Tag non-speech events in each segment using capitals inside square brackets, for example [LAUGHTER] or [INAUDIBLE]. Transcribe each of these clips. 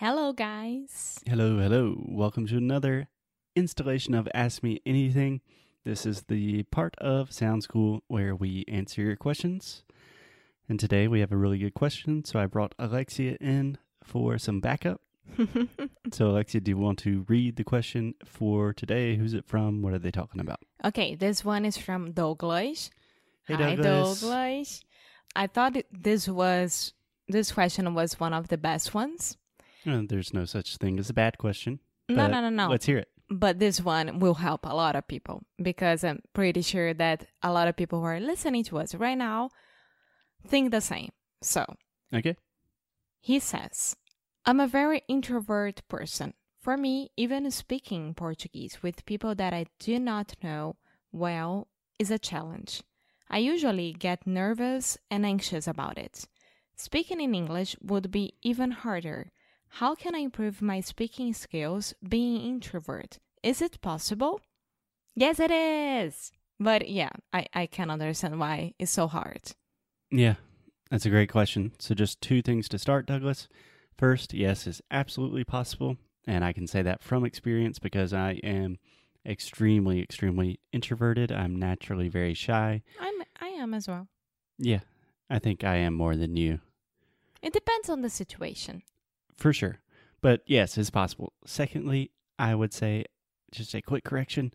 Hello, guys. Hello, hello. Welcome to another installation of Ask Me Anything. This is the part of Sound School where we answer your questions. And today we have a really good question, so I brought Alexia in for some backup. [LAUGHS] so, Alexia, do you want to read the question for today? Who's it from? What are they talking about? okay, this one is from Douglas. Hey, Hi, Douglas. Douglas. I thought this was this question was one of the best ones. Uh, there's no such thing as a bad question. No, no, no, no. Let's hear it. But this one will help a lot of people because I'm pretty sure that a lot of people who are listening to us right now think the same. So Okay. he says, I'm a very introvert person. For me, even speaking Portuguese with people that I do not know well is a challenge. I usually get nervous and anxious about it. Speaking in English would be even harder. How can I improve my speaking skills being introvert? Is it possible? Yes, it is. But yeah, I, I can understand why it's so hard. Yeah, that's a great question. So, just two things to start, Douglas. First, yes, it's absolutely possible. And I can say that from experience because I am extremely, extremely introverted. I'm naturally very shy. I'm I am as well. Yeah, I think I am more than you, It depends on the situation. For sure. But yes, it's possible. Secondly, I would say, just a quick correction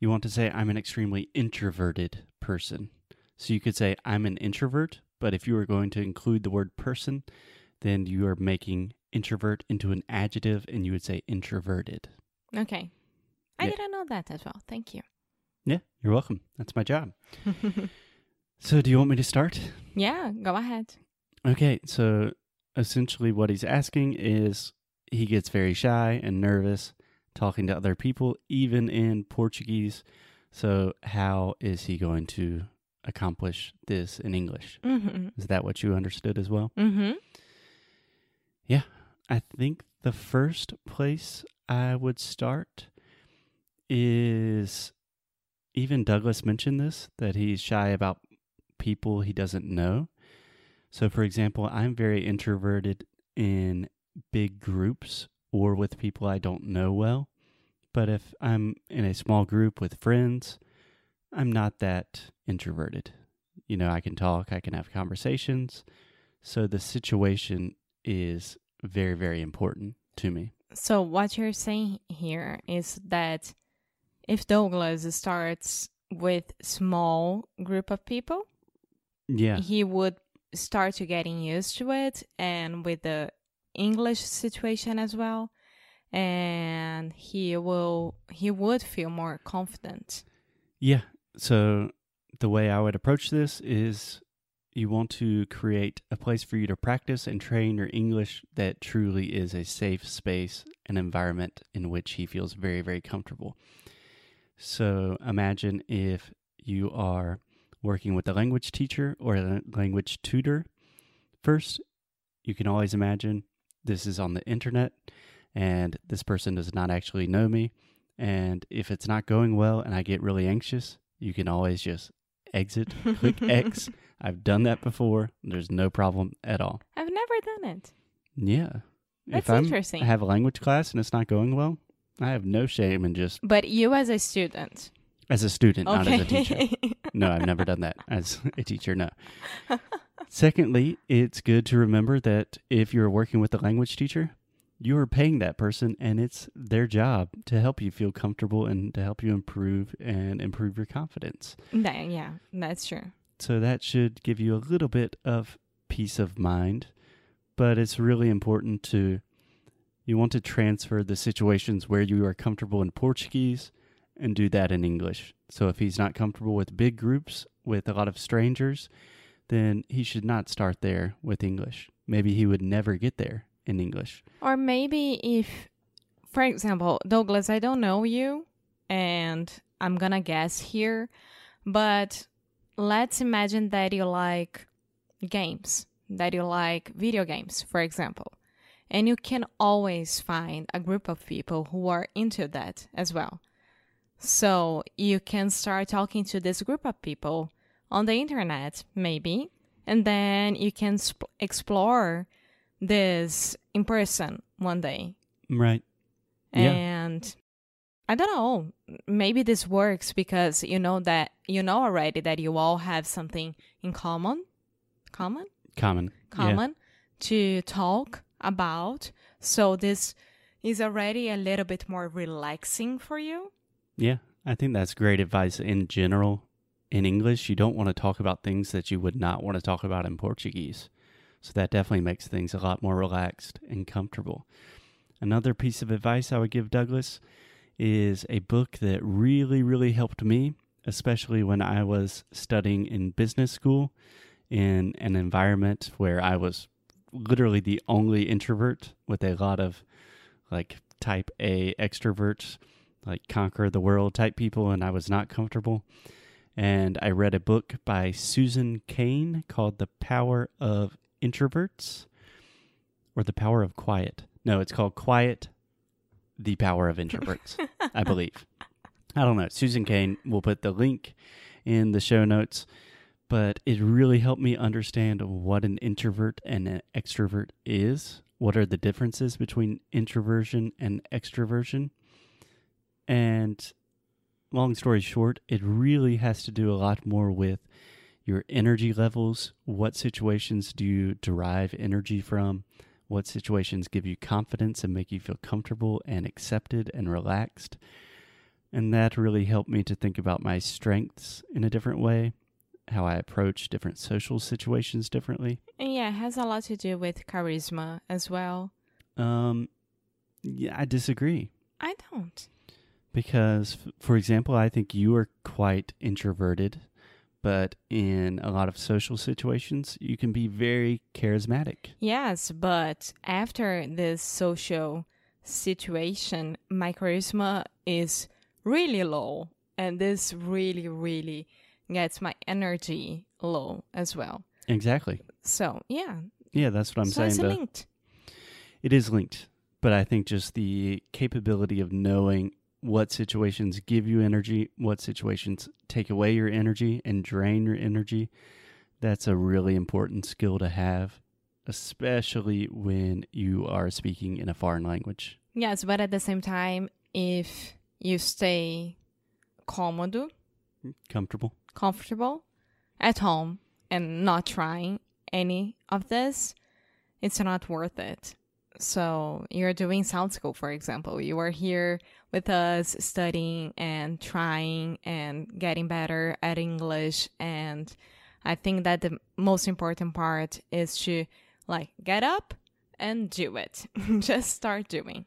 you want to say, I'm an extremely introverted person. So, you could say, I'm an introvert, but if you were going to include the word person, then you are making introvert into an adjective and you would say introverted. Okay. I Yeah. didn't know that as well. Thank you. Yeah, you're welcome. That's my job. [LAUGHS] So, do you want me to start? yeah, go ahead. Okay, so essentially what he's asking is he gets very shy and nervous talking to other people, even in Portuguese. So, how is he going to accomplish this in English? Mm-hmm. Is that what you understood as well? Mm-hmm. I think the first place I would start is even Douglas mentioned this that he's shy about people he doesn't know. So, for example, I'm very introverted in big groups or with people I don't know well. But if I'm in a small group with friends, I'm not that introverted. You know, I can talk, I can have conversations. So, the situation is very, very important to me. So what you're saying here is that if Douglas starts with small group of people, Yeah. he would start to getting used to it and with the English situation as well. And he will he would feel more confident. Yeah. So the way I would approach this is you want to create a place for you to practice and train your English that truly is a safe space, an environment in which he feels very, very comfortable. So imagine if you are working with a language teacher or a language tutor. First, you can always imagine this is on the internet and this person does not actually know me. And if it's not going well and I get really anxious, you can always just exit, click X. [LAUGHS] I've done that before. There's no problem at all. I've never done it. Yeah. That's if I'm, interesting. I have a language class and it's not going well, I have no shame in just But you as a student. As a student, not as a teacher. No, I've never done that [LAUGHS] as a teacher. No. Secondly, it's good to remember that if you're working with a language teacher, you are paying that person and it's their job to help you feel comfortable and to help you improve and improve your confidence. That- yeah, that's true. So that should give you a little bit of peace of mind, but it's really important to you want to transfer the situations where you are comfortable in Portuguese and do that in English. So if he's not comfortable with big groups with a lot of strangers, then he should not start there with English. Maybe he would never get there in English. Or maybe if, for example, Douglas, I don't know you, and I'm gonna guess here, but let's imagine that you like games, that you like video games, for example. And you can always find a group of people who are into that as well. So you can start talking to this group of people on the internet, maybe, and then you can sp- explore this in person one day. Right. Yeah. And I don't know, maybe this works because you know that you know already that you all have something in common. Common? Common. Common to talk about. So this is already a little bit more relaxing for you. Yeah. I think that's great advice in general. In English, you don't want to talk about things that you would not want to talk about in Portuguese. So that definitely makes things a lot more relaxed and comfortable. Another piece of advice I would give Douglas is a book that really, really helped me, especially when I was studying in business school in an environment where I was literally the only introvert with a lot of like type A extroverts, like conquer the world type people, and I was not comfortable. And I read a book by Susan Cain called The Power of Introverts or The Power of Quiet. No, it's called Quiet, The Power of Introverts, I [LAUGHS] believe. I don't know. Susan Cain will put the link in the show notes, but it really helped me understand what an introvert and an extrovert is. What are the differences between introversion and extroversion? And long story short, it really has to do a lot more with your energy levels. What situations do you derive energy from? What situations give you confidence and make you feel comfortable and accepted and relaxed? And that really helped me to think about my strengths in a different way, how I approach different social situations differently. And yeah, it has a lot to do with charisma as well. Um, yeah, I disagree I don't. Because, for example, I think you are quite introverted, but in a lot of social situations, you can be very charismatic. Yes, but after this social situation, my charisma is really low. And this really, really gets my energy low as well. Exactly. So, yeah. Yeah, that's what I'm so saying. it's linked. It is linked, but I think just the capability of knowing what situations give you energy, what situations take away your energy and drain your energy, that's a really important skill to have, especially when you are speaking in a foreign language. Yes, but at the same time, if you stay cômodo, Comfortable? comfortable at home and not trying any of this, it's not worth it. So you're doing sound school, for example. You are here with us studying and trying and getting better at English. And I think that the most important part is to like get up and do it. [LAUGHS] Just start doing.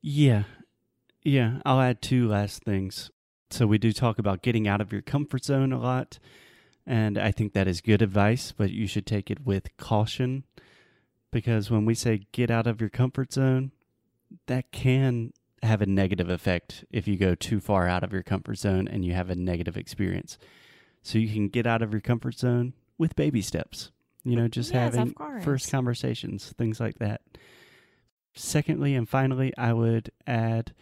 Yeah. Yeah. I'll add two last things. So, we do talk about getting out of your comfort zone a lot. And I think that is good advice, but you should take it with caution because when we say get out of your comfort zone, that can have a negative effect if you go too far out of your comfort zone and you have a negative experience. So, you can get out of your comfort zone with baby steps, you know, just Yes, having first conversations, things like that. Secondly, and finally, I would add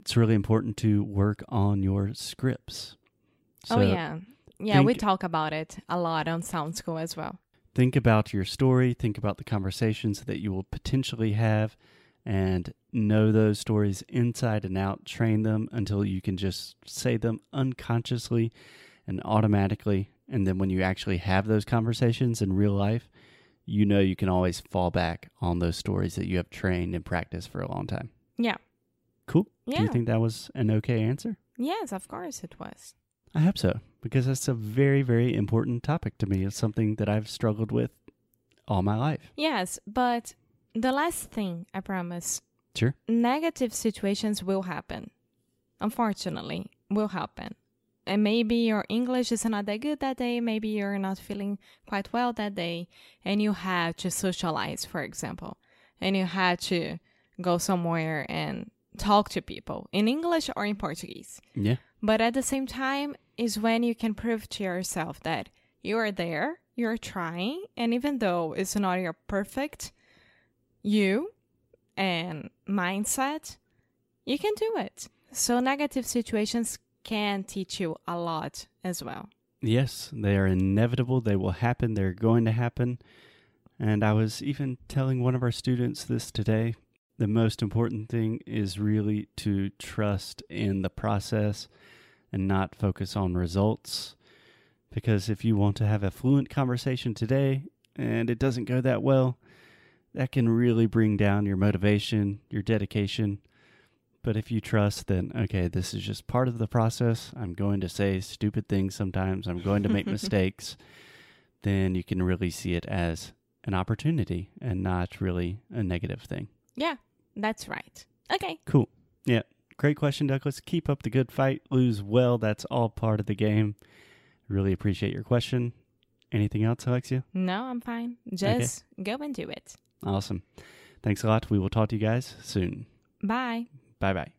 it's really important to work on your scripts. oh, So yeah. Yeah, we talk about it a lot on Sound School as well. Think about your story, think about the conversations that you will potentially have, and know those stories inside and out. Train them until you can just say them unconsciously and automatically. And then when you actually have those conversations in real life, you know you can always fall back on those stories that you have trained and practiced for a long time. Yeah. Cool. Do you think that was an okay answer? Yes, of course it was. I hope so, because that's a very, very important topic to me. It's something that I've struggled with all my life. Yes, but the last thing, I promise, Sure. negative situations will happen. Unfortunately, will happen. And maybe your English is not that good that day, maybe you're not feeling quite well that day, and you had to socialize, for example, and you had to go somewhere and talk to people in English or in Portuguese. Yeah. But at the same time, is when you can prove to yourself that you are there, you're trying, and even though it's not your perfect you and mindset, you can do it. So negative situations can teach you a lot as well. Yes, they are inevitable. They will happen. They're going to happen. And I was even telling one of our students this today. The most important thing is really to trust in the process and not focus on results. Because if you want to have a fluent conversation today and it doesn't go that well, that can really bring down your motivation, your dedication. But if you trust, then okay, this is just part of the process. I'm going to say stupid things sometimes, I'm going to make [LAUGHS] mistakes. Then you can really see it as an opportunity and not really a negative thing. Yeah, that's right. Okay. Cool. Yeah. Great question, Douglas. Keep up the good fight. Lose well. That's all part of the game. Really appreciate your question. Anything else, Alexia? No, I'm fine. Just go and do it. Awesome. Thanks a lot. We will talk to you guys soon. Bye. Bye bye.